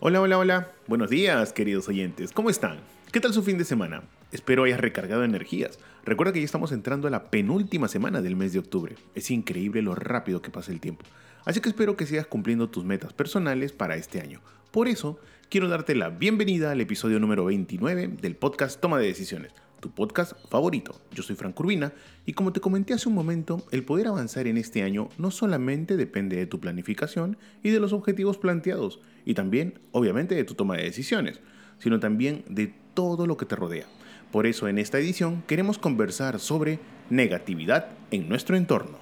Hola, hola, hola. Buenos días, queridos oyentes. ¿Cómo están? ¿Qué tal su fin de semana? Espero hayas recargado energías. Recuerda que ya estamos entrando a la penúltima semana del mes de octubre. Es increíble lo rápido que pasa el tiempo. Así que espero que sigas cumpliendo tus metas personales para este año. Por eso, quiero darte la bienvenida al episodio número 29 del podcast Toma de Decisiones, tu podcast favorito. Yo soy Frank Urbina y como te comenté hace un momento, el poder avanzar en este año no solamente depende de tu planificación y de los objetivos planteados, y también, obviamente, de tu toma de decisiones, sino también de todo lo que te rodea. Por eso en esta edición queremos conversar sobre negatividad en nuestro entorno.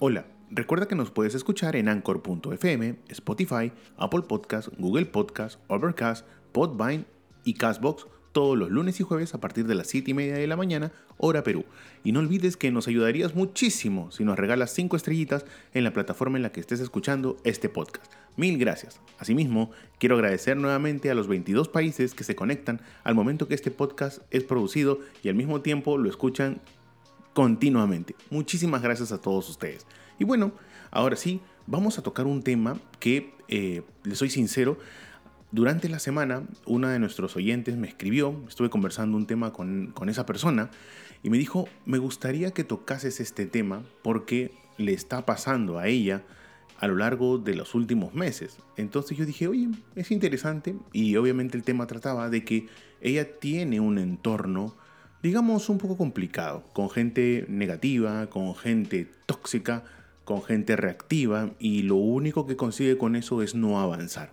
Hola, recuerda que nos puedes escuchar en anchor.fm, Spotify, Apple Podcast, Google Podcast, Overcast, Podvine y Castbox todos los lunes y jueves a partir de las 7 y media de la mañana, hora Perú. Y no olvides que nos ayudarías muchísimo si nos regalas 5 estrellitas en la plataforma en la que estés escuchando este podcast. Mil gracias. Asimismo, quiero agradecer nuevamente a los 22 países que se conectan al momento que este podcast es producido y al mismo tiempo lo escuchan continuamente. Muchísimas gracias a todos ustedes. Y bueno, ahora sí, vamos a tocar un tema que, eh, les soy sincero, durante la semana, una de nuestros oyentes me escribió, estuve conversando un tema con, con, esa persona y me dijo, me gustaría que tocases este tema porque le está pasando a ella a lo largo de los últimos meses. Entonces yo dije, oye, es interesante y obviamente el tema trataba de que ella tiene un entorno, digamos, un poco complicado, con gente negativa, con gente tóxica, con gente reactiva y lo único que consigue con eso es no avanzar.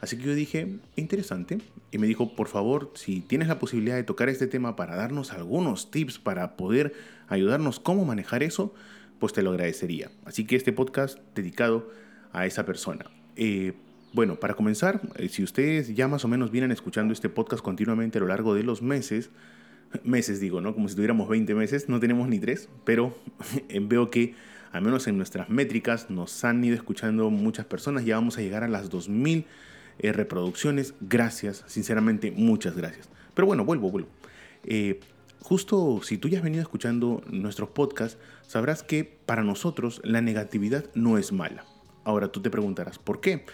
Así que yo dije, interesante. Y me dijo, por favor, si tienes la posibilidad de tocar este tema para darnos algunos tips para poder ayudarnos cómo manejar eso, pues te lo agradecería. Así que este podcast dedicado a esa persona. Eh, bueno, para comenzar, eh, si ustedes ya más o menos vienen escuchando este podcast continuamente a lo largo de los meses, meses digo, ¿no? Como si tuviéramos 20 meses, no tenemos ni tres, pero veo que al menos en nuestras métricas nos han ido escuchando muchas personas, ya vamos a llegar a las 2000 eh, reproducciones. Gracias, sinceramente, muchas gracias. Pero bueno, vuelvo, vuelvo. Eh, justo si tú ya has venido escuchando nuestros podcasts, sabrás que para nosotros la negatividad no es mala. Ahora tú te preguntarás, ¿por qué?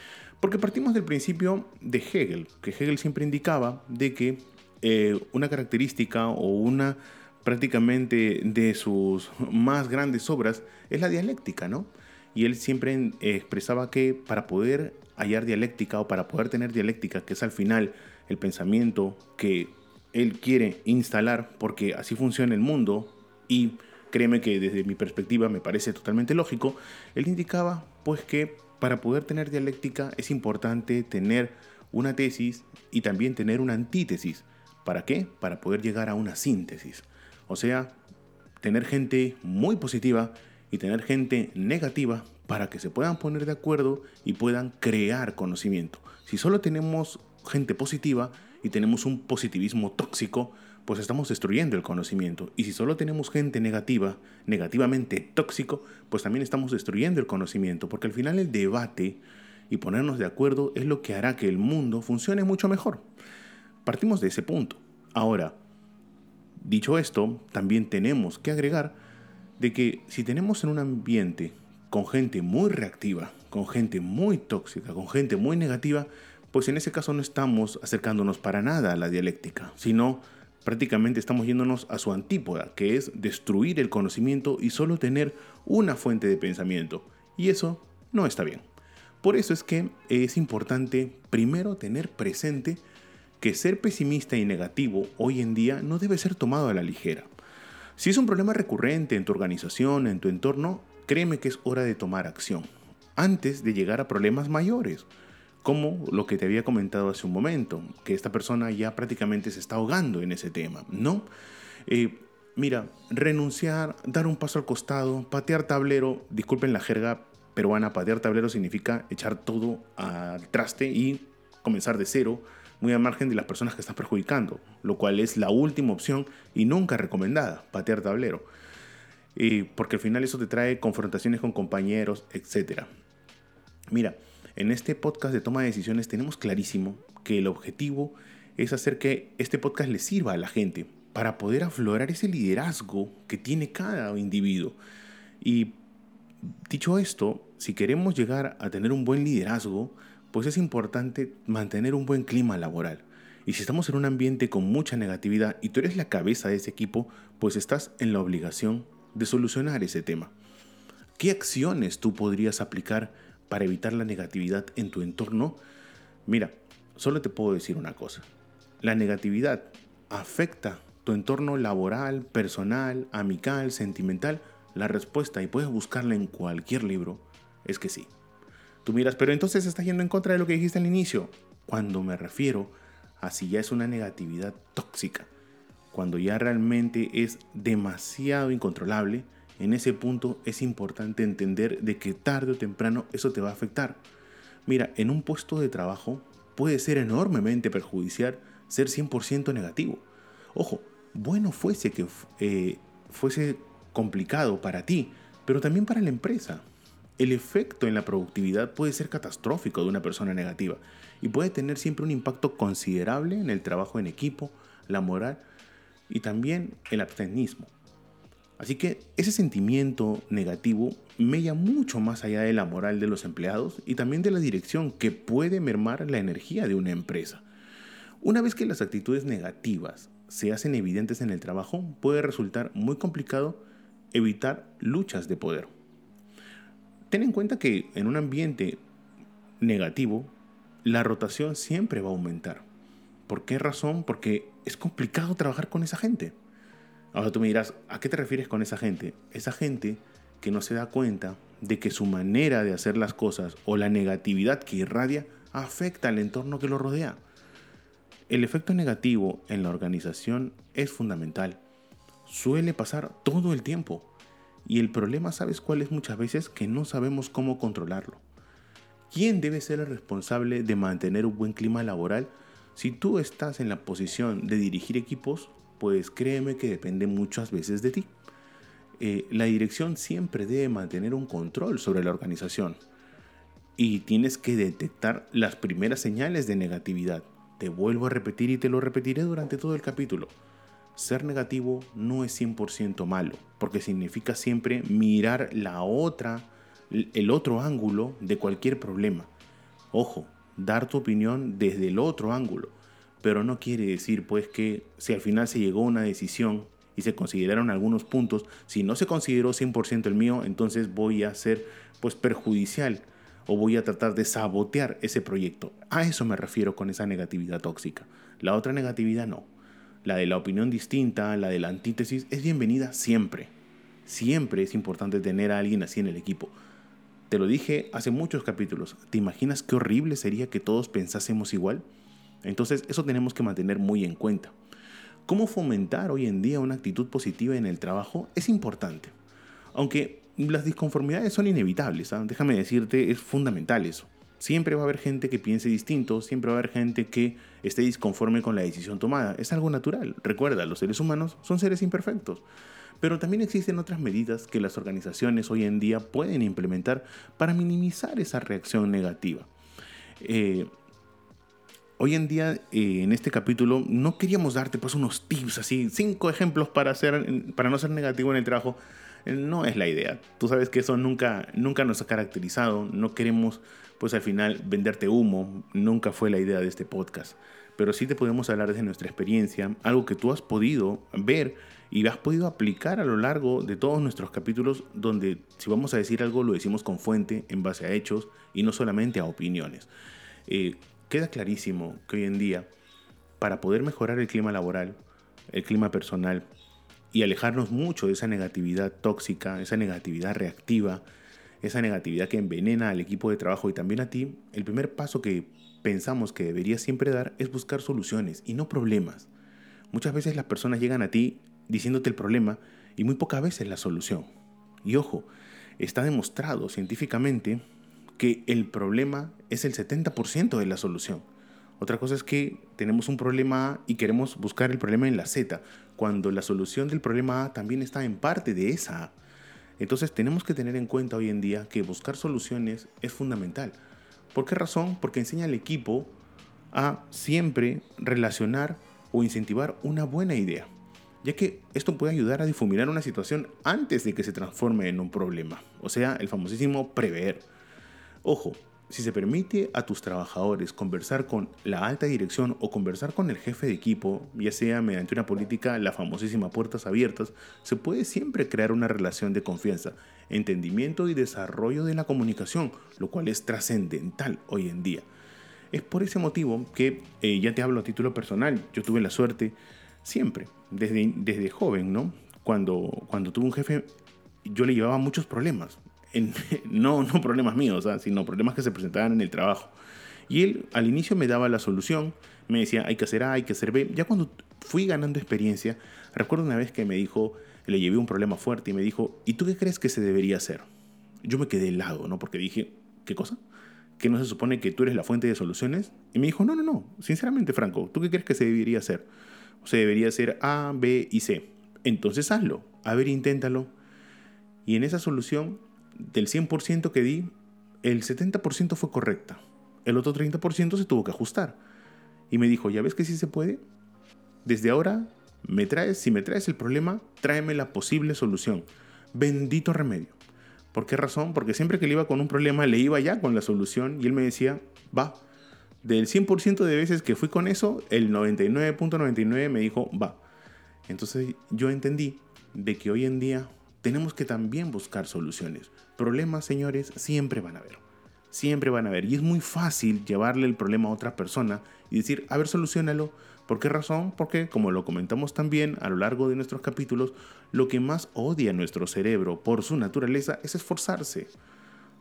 Porque partimos del principio de Hegel, que Hegel siempre indicaba de que eh, una característica o una prácticamente de sus más grandes obras es la dialéctica, ¿no? Y él siempre expresaba que para poder hallar dialéctica o para poder tener dialéctica, que es al final el pensamiento que él quiere instalar, porque así funciona el mundo y créeme que desde mi perspectiva me parece totalmente lógico, él indicaba pues que para poder tener dialéctica es importante tener una tesis y también tener una antítesis. ¿Para qué? Para poder llegar a una síntesis. O sea, tener gente muy positiva y tener gente negativa para que se puedan poner de acuerdo y puedan crear conocimiento. Si solo tenemos gente positiva y tenemos un positivismo tóxico, pues estamos destruyendo el conocimiento. Y si solo tenemos gente negativa, negativamente tóxico, pues también estamos destruyendo el conocimiento, porque al final el debate y ponernos de acuerdo es lo que hará que el mundo funcione mucho mejor. Partimos de ese punto. Ahora, dicho esto, también tenemos que agregar de que si tenemos en un ambiente con gente muy reactiva, con gente muy tóxica, con gente muy negativa, pues en ese caso no estamos acercándonos para nada a la dialéctica, sino prácticamente estamos yéndonos a su antípoda, que es destruir el conocimiento y solo tener una fuente de pensamiento. Y eso no está bien. Por eso es que es importante primero tener presente que ser pesimista y negativo hoy en día no debe ser tomado a la ligera. Si es un problema recurrente en tu organización, en tu entorno, créeme que es hora de tomar acción, antes de llegar a problemas mayores, como lo que te había comentado hace un momento, que esta persona ya prácticamente se está ahogando en ese tema, ¿no? Eh, mira, renunciar, dar un paso al costado, patear tablero, disculpen la jerga, peruana, patear tablero significa echar todo al traste y comenzar de cero, muy al margen de las personas que estás perjudicando, lo cual es la última opción y nunca recomendada, patear tablero. porque al final eso te trae confrontaciones con compañeros, etc. Mira, en este podcast de toma de decisiones tenemos clarísimo que el objetivo es hacer que este podcast le sirva a la gente para poder aflorar ese liderazgo que tiene cada individuo. Y dicho esto, si queremos llegar a tener un buen liderazgo, pues es importante mantener un buen clima laboral. Y si estamos en un ambiente con mucha negatividad y tú eres la cabeza de ese equipo, pues estás en la obligación de solucionar ese tema. ¿Qué acciones tú podrías aplicar para evitar la negatividad en tu entorno? Mira, solo te puedo decir una cosa. La negatividad afecta tu entorno laboral, personal, amical, sentimental. La respuesta, y puedes buscarla en cualquier libro, es que sí. Tú miras, pero entonces estás yendo en contra de lo que dijiste al inicio. Cuando me refiero a si ya es una negatividad tóxica, cuando ya realmente es demasiado incontrolable, en ese punto es importante entender de que tarde o temprano eso te va a afectar. Mira, en un puesto de trabajo puede ser enormemente perjudicial ser 100% negativo. Ojo, bueno fuese que eh, fuese complicado para ti, pero también para la empresa. El efecto en la productividad puede ser catastrófico de una persona negativa y puede tener siempre un impacto considerable en el trabajo en equipo, la moral y también el abstenismo. Así que ese sentimiento negativo mella mucho más allá de la moral de los empleados y también de la dirección que puede mermar la energía de una empresa. Una vez que las actitudes negativas se hacen evidentes en el trabajo, puede resultar muy complicado evitar luchas de poder. Ten en cuenta que en un ambiente negativo, la rotación siempre va a aumentar. ¿Por qué razón? Porque es complicado trabajar con esa gente. Ahora tú me dirás, ¿a qué te refieres con esa gente? Esa gente que no se da cuenta de que su manera de hacer las cosas o la negatividad que irradia afecta al entorno que lo rodea. El efecto negativo en la organización es fundamental. Suele pasar todo el tiempo. Y el problema, ¿sabes cuál es muchas veces? Que no sabemos cómo controlarlo. ¿Quién debe ser el responsable de mantener un buen clima laboral? Si tú estás en la posición de dirigir equipos, pues créeme que depende muchas veces de ti. Eh, la dirección siempre debe mantener un control sobre la organización y tienes que detectar las primeras señales de negatividad. Te vuelvo a repetir y te lo repetiré durante todo el capítulo. Ser negativo no es 100% malo, porque significa siempre mirar la otra, el otro ángulo de cualquier problema. Ojo, dar tu opinión desde el otro ángulo pero no quiere decir pues que si al final se llegó a una decisión y se consideraron algunos puntos, si no se consideró 100% el mío, entonces voy a ser pues perjudicial o voy a tratar de sabotear ese proyecto. A eso me refiero con esa negatividad tóxica. La otra negatividad no. La de la opinión distinta, la de la antítesis, es bienvenida siempre. Siempre es importante tener a alguien así en el equipo. Te lo dije hace muchos capítulos. ¿Te imaginas qué horrible sería que todos pensásemos igual? Entonces eso tenemos que mantener muy en cuenta. ¿Cómo fomentar hoy en día una actitud positiva en el trabajo? Es importante. Aunque las disconformidades son inevitables, ¿ah? déjame decirte, es fundamental eso. Siempre va a haber gente que piense distinto, siempre va a haber gente que esté disconforme con la decisión tomada. Es algo natural. Recuerda, los seres humanos son seres imperfectos. Pero también existen otras medidas que las organizaciones hoy en día pueden implementar para minimizar esa reacción negativa. Eh, hoy en día eh, en este capítulo no queríamos darte pues unos tips así, cinco ejemplos para, hacer, para no ser negativo en el trabajo. Eh, no es la idea. Tú sabes que eso nunca, nunca nos ha caracterizado. No queremos pues al final venderte humo. Nunca fue la idea de este podcast. Pero sí te podemos hablar desde nuestra experiencia, algo que tú has podido ver y has podido aplicar a lo largo de todos nuestros capítulos donde si vamos a decir algo lo decimos con fuente, en base a hechos y no solamente a opiniones. Eh, queda clarísimo que hoy en día, para poder mejorar el clima laboral, el clima personal y alejarnos mucho de esa negatividad tóxica, esa negatividad reactiva, esa negatividad que envenena al equipo de trabajo y también a ti, el primer paso que pensamos que deberías siempre dar es buscar soluciones y no problemas. Muchas veces las personas llegan a ti diciéndote el problema y muy pocas veces la solución. Y ojo, está demostrado científicamente que el problema es el 70% de la solución. Otra cosa es que tenemos un problema A y queremos buscar el problema en la Z, cuando la solución del problema A también está en parte de esa A. Entonces tenemos que tener en cuenta hoy en día que buscar soluciones es fundamental. ¿Por qué razón? Porque enseña al equipo a siempre relacionar o incentivar una buena idea, ya que esto puede ayudar a difuminar una situación antes de que se transforme en un problema, o sea, el famosísimo prever. Ojo, si se permite a tus trabajadores conversar con la alta dirección o conversar con el jefe de equipo, ya sea mediante una política, la famosísima puertas abiertas, se puede siempre crear una relación de confianza, entendimiento y desarrollo de la comunicación, lo cual es trascendental hoy en día. Es por ese motivo que, eh, ya te hablo a título personal, yo tuve la suerte siempre, desde, desde joven, ¿no? Cuando, cuando tuve un jefe, yo le llevaba muchos problemas, no, no problemas míos, sino problemas que se presentaban en el trabajo. Y él al inicio me daba la solución, me decía, hay que hacer A, hay que hacer B. Ya cuando fui ganando experiencia, recuerdo una vez que me dijo, le llevé un problema fuerte y me dijo, ¿y tú qué crees que se debería hacer? Yo me quedé helado, ¿no? Porque dije, ¿qué cosa? ¿Que no se supone que tú eres la fuente de soluciones? Y me dijo, no, no, no, sinceramente, Franco, ¿tú qué crees que se debería hacer? Se debería hacer A, B y C. Entonces hazlo, a ver, inténtalo. Y en esa solución del 100% que di, el 70% fue correcta. El otro 30% se tuvo que ajustar. Y me dijo, ¿ya ves que sí se puede? Desde ahora, me traes, si me traes el problema, tráeme la posible solución. Bendito remedio. ¿Por qué razón? Porque siempre que le iba con un problema, le iba ya con la solución y él me decía, va. Del 100% de veces que fui con eso, el 99.99 me dijo, va. Entonces yo entendí de que hoy en día tenemos que también buscar soluciones. Problemas, señores, siempre van a haber. Siempre van a haber. Y es muy fácil llevarle el problema a otra persona y decir, a ver, solucionalo. ¿Por qué razón? Porque, como lo comentamos también a lo largo de nuestros capítulos, lo que más odia nuestro cerebro por su naturaleza es esforzarse.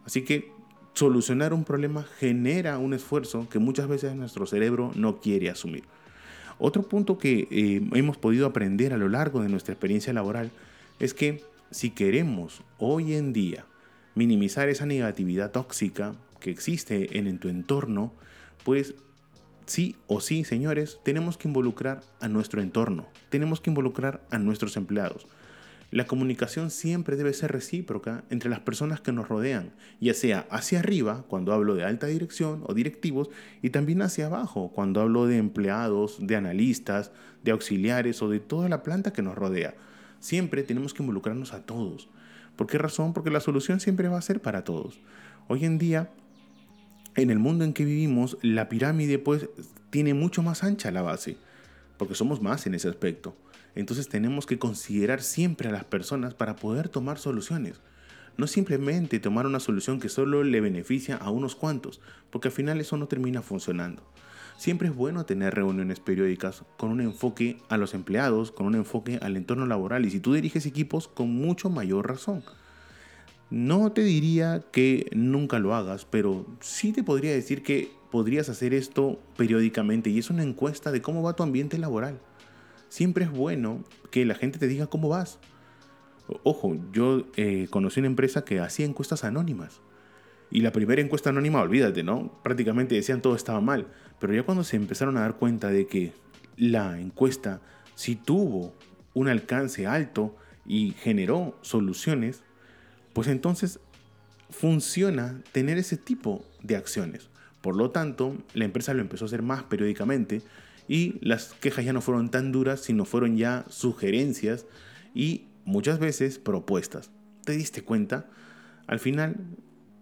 Así que solucionar un problema genera un esfuerzo que muchas veces nuestro cerebro no quiere asumir. Otro punto que eh, hemos podido aprender a lo largo de nuestra experiencia laboral es que si queremos hoy en día minimizar esa negatividad tóxica que existe en, tu entorno, pues sí o sí, señores, tenemos que involucrar a nuestro entorno, tenemos que involucrar a nuestros empleados. La comunicación siempre debe ser recíproca entre las personas que nos rodean, ya sea hacia arriba, cuando hablo de alta dirección o directivos, y también hacia abajo, cuando hablo de empleados, de analistas, de auxiliares o de toda la planta que nos rodea. Siempre tenemos que involucrarnos a todos. ¿Por qué razón? Porque la solución siempre va a ser para todos. Hoy en día, en el mundo en que vivimos, la pirámide pues tiene mucho más ancha la base, porque somos más en ese aspecto. Entonces tenemos que considerar siempre a las personas para poder tomar soluciones. No simplemente tomar una solución que solo le beneficia a unos cuantos, porque al final eso no termina funcionando. Siempre es bueno tener reuniones periódicas con un enfoque a los empleados, con un enfoque al entorno laboral y si tú diriges equipos con mucho mayor razón. No te diría que nunca lo hagas, pero sí te podría decir que podrías hacer esto periódicamente y es una encuesta de cómo va tu ambiente laboral. Siempre es bueno que la gente te diga cómo vas. Ojo, yo eh, conocí una empresa que hacía encuestas anónimas. Y la primera encuesta anónima, olvídate, ¿no? Prácticamente decían todo estaba mal. Pero ya cuando se empezaron a dar cuenta de que la encuesta sí tuvo un alcance alto y generó soluciones, pues entonces funciona tener ese tipo de acciones. Por lo tanto, la empresa lo empezó a hacer más periódicamente y las quejas ya no fueron tan duras, sino fueron ya sugerencias y muchas veces propuestas. ¿Te diste cuenta? Al final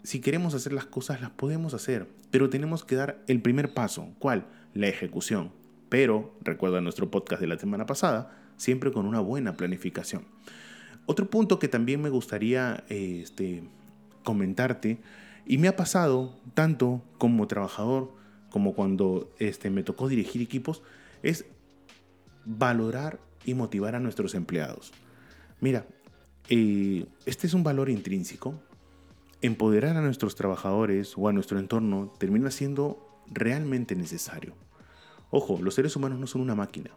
si queremos hacer las cosas, las podemos hacer, pero tenemos que dar el primer paso. ¿Cuál? La ejecución. Pero, recuerda nuestro podcast de la semana pasada, siempre con una buena planificación. Otro punto que también me gustaría este, comentarte, y me ha pasado tanto como trabajador como cuando este, me tocó dirigir equipos, es valorar y motivar a nuestros empleados. Mira, eh, este es un valor intrínseco empoderar a nuestros trabajadores o a nuestro entorno termina siendo realmente necesario. Ojo, los seres humanos no son una máquina.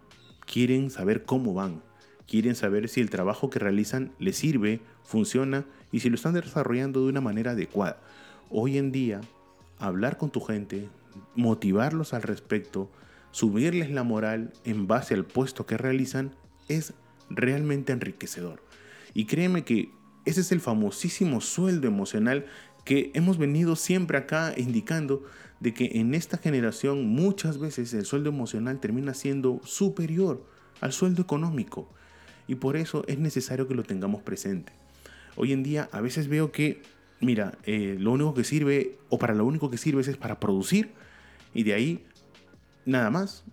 Quieren saber cómo van, quieren saber si el trabajo que realizan les sirve, funciona y si lo están desarrollando de una manera adecuada. Hoy en día, hablar con tu gente, motivarlos al respecto, subirles la moral en base al puesto que realizan es realmente enriquecedor. Y créeme que ese es el famosísimo sueldo emocional que hemos venido siempre acá indicando de que en esta generación muchas veces el sueldo emocional termina siendo superior al sueldo económico. Y por eso es necesario que lo tengamos presente. Hoy en día a veces veo que, mira, eh, lo único que sirve, o para lo único que sirve es para producir, y de ahí nada más,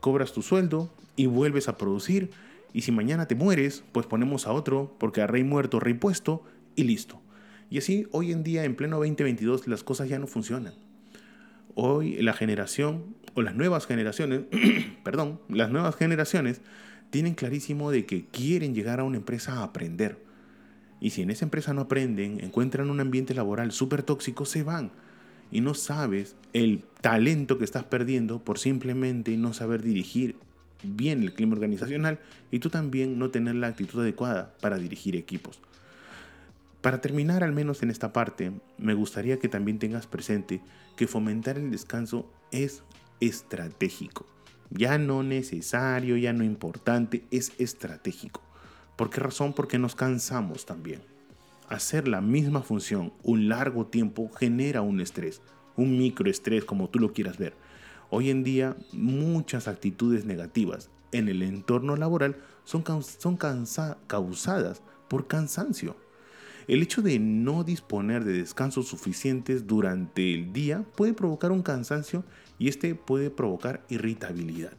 cobras tu sueldo y vuelves a producir, y si mañana te mueres, pues ponemos a otro, porque a rey muerto, rey puesto, y listo. Y así hoy en día, en pleno 2022, las cosas ya no funcionan. Hoy la generación, o las nuevas generaciones, perdón, las nuevas generaciones tienen clarísimo de que quieren llegar a una empresa a aprender. Y si en esa empresa no aprenden, encuentran un ambiente laboral súper tóxico, se van. Y no sabes el talento que estás perdiendo por simplemente no saber dirigir bien el clima organizacional y tú también no tener la actitud adecuada para dirigir equipos. Para terminar al menos en esta parte, me gustaría que también tengas presente que fomentar el descanso es estratégico. Ya no necesario, ya no importante, es estratégico. ¿Por qué razón? Porque nos cansamos también. Hacer la misma función un largo tiempo genera un estrés, un microestrés como tú lo quieras ver. Hoy en día muchas actitudes negativas en el entorno laboral son, son causadas por cansancio. El hecho de no disponer de descansos suficientes durante el día puede provocar un cansancio y este puede provocar irritabilidad,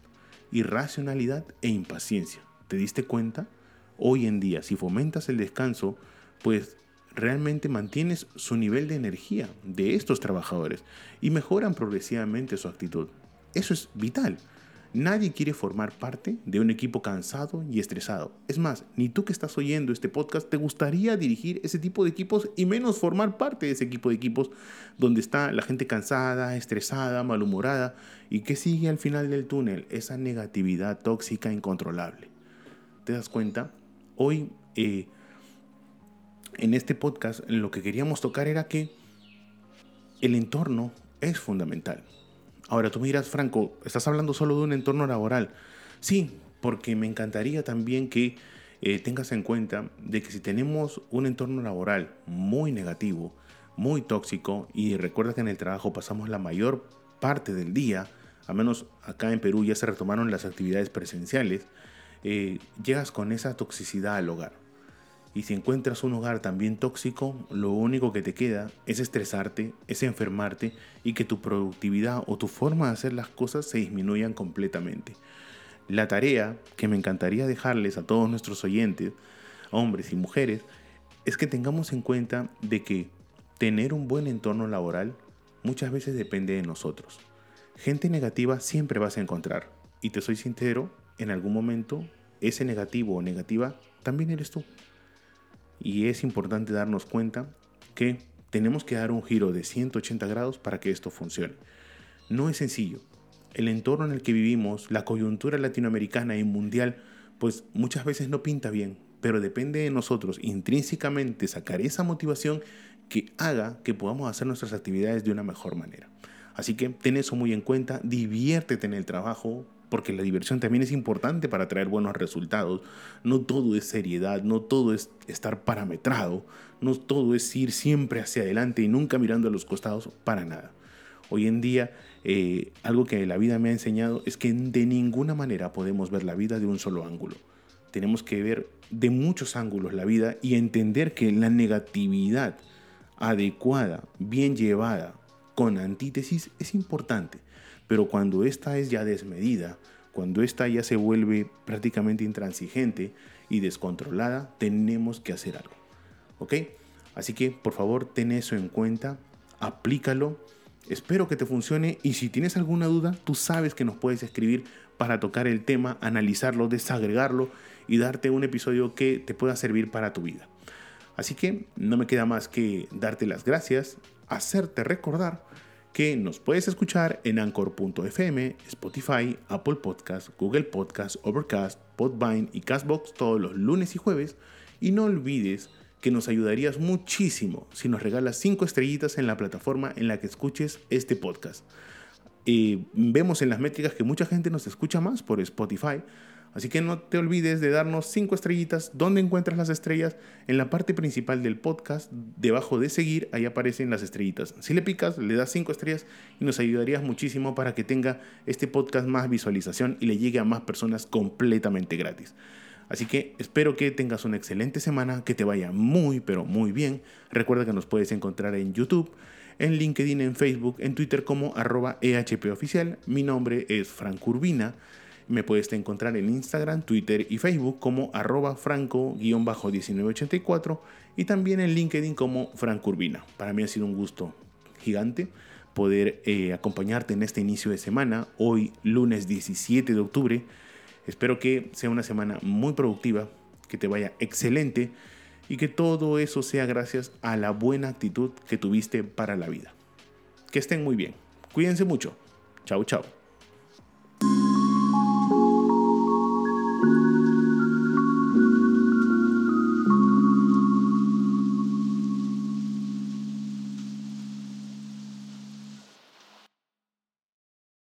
irracionalidad e impaciencia. ¿Te diste cuenta? Hoy en día, si fomentas el descanso, pues realmente mantienes su nivel de energía de estos trabajadores y mejoran progresivamente su actitud. Eso es vital. Nadie quiere formar parte de un equipo cansado y estresado. Es más, ni tú que estás oyendo este podcast te gustaría dirigir ese tipo de equipos y menos formar parte de ese equipo de equipos donde está la gente cansada, estresada, malhumorada y que sigue al final del túnel esa negatividad tóxica incontrolable. ¿Te das cuenta? Hoy eh, en este podcast lo que queríamos tocar era que el entorno es fundamental. Ahora tú miras, Franco, estás hablando solo de un entorno laboral. Sí, porque me encantaría también que eh, tengas en cuenta de que si tenemos un entorno laboral muy negativo, muy tóxico, y recuerda que en el trabajo pasamos la mayor parte del día, al menos acá en Perú ya se retomaron las actividades presenciales, eh, llegas con esa toxicidad al hogar. Y si encuentras un hogar también tóxico, lo único que te queda es estresarte, es enfermarte y que tu productividad o tu forma de hacer las cosas se disminuyan completamente. La tarea que me encantaría dejarles a todos nuestros oyentes, hombres y mujeres, es que tengamos en cuenta de que tener un buen entorno laboral muchas veces depende de nosotros. Gente negativa siempre vas a encontrar. Y te soy sincero, en algún momento ese negativo o negativa también eres tú. Y es importante darnos cuenta que tenemos que dar un giro de 180 grados para que esto funcione. No es sencillo. El entorno en el que vivimos, la coyuntura latinoamericana y mundial, pues muchas veces no pinta bien, pero depende de nosotros intrínsecamente sacar esa motivación que haga que podamos hacer nuestras actividades de una mejor manera. Así que ten eso muy en cuenta, diviértete en el trabajo, porque la diversión también es importante para traer buenos resultados. No todo es seriedad, no todo es estar parametrado, no todo es ir siempre hacia adelante y nunca mirando a los costados para nada. Hoy en día, eh, algo que la vida me ha enseñado es que de ninguna manera podemos ver la vida de un solo ángulo. Tenemos que ver de muchos ángulos la vida y entender que la negatividad adecuada, bien llevada, con antítesis, es importante pero cuando esta es ya desmedida, cuando esta ya se vuelve prácticamente intransigente y descontrolada, tenemos que hacer algo. ¿Ok? Así que por favor ten eso en cuenta, aplícalo. Espero que te funcione y si tienes alguna duda, tú sabes que nos puedes escribir para tocar el tema, analizarlo, desagregarlo y darte un episodio que te pueda servir para tu vida. Así que no me queda más que darte las gracias, hacerte recordar que nos puedes escuchar en anchor.fm, Spotify, Apple Podcast, Google Podcast, Overcast, Podvine y Castbox todos los lunes y jueves. Y no olvides que nos ayudarías muchísimo si nos regalas 5 estrellitas en la plataforma en la que escuches este podcast. Eh, vemos en las métricas que mucha gente nos escucha más por Spotify, Así que no te olvides de darnos 5 estrellitas. ¿Dónde encuentras las estrellas? En la parte principal del podcast, debajo de seguir, ahí aparecen las estrellitas. Si le picas, le das 5 estrellas y nos ayudarías muchísimo para que tenga este podcast más visualización y le llegue a más personas completamente gratis. Así que espero que tengas una excelente semana, que te vaya muy, pero muy bien. Recuerda que nos puedes encontrar en YouTube, en LinkedIn, en Facebook, en Twitter como arroba. Mi nombre es Frank Urbina. Me puedes encontrar en Instagram, Twitter y Facebook como arroba franco-1984 y también en LinkedIn como Franco Urbina. Para mí ha sido un gusto gigante poder eh, acompañarte en este inicio de semana, hoy lunes 17 de octubre. Espero que sea una semana muy productiva, que te vaya excelente y que todo eso sea gracias a la buena actitud que tuviste para la vida. Que estén muy bien. Cuídense mucho. Chao, chao.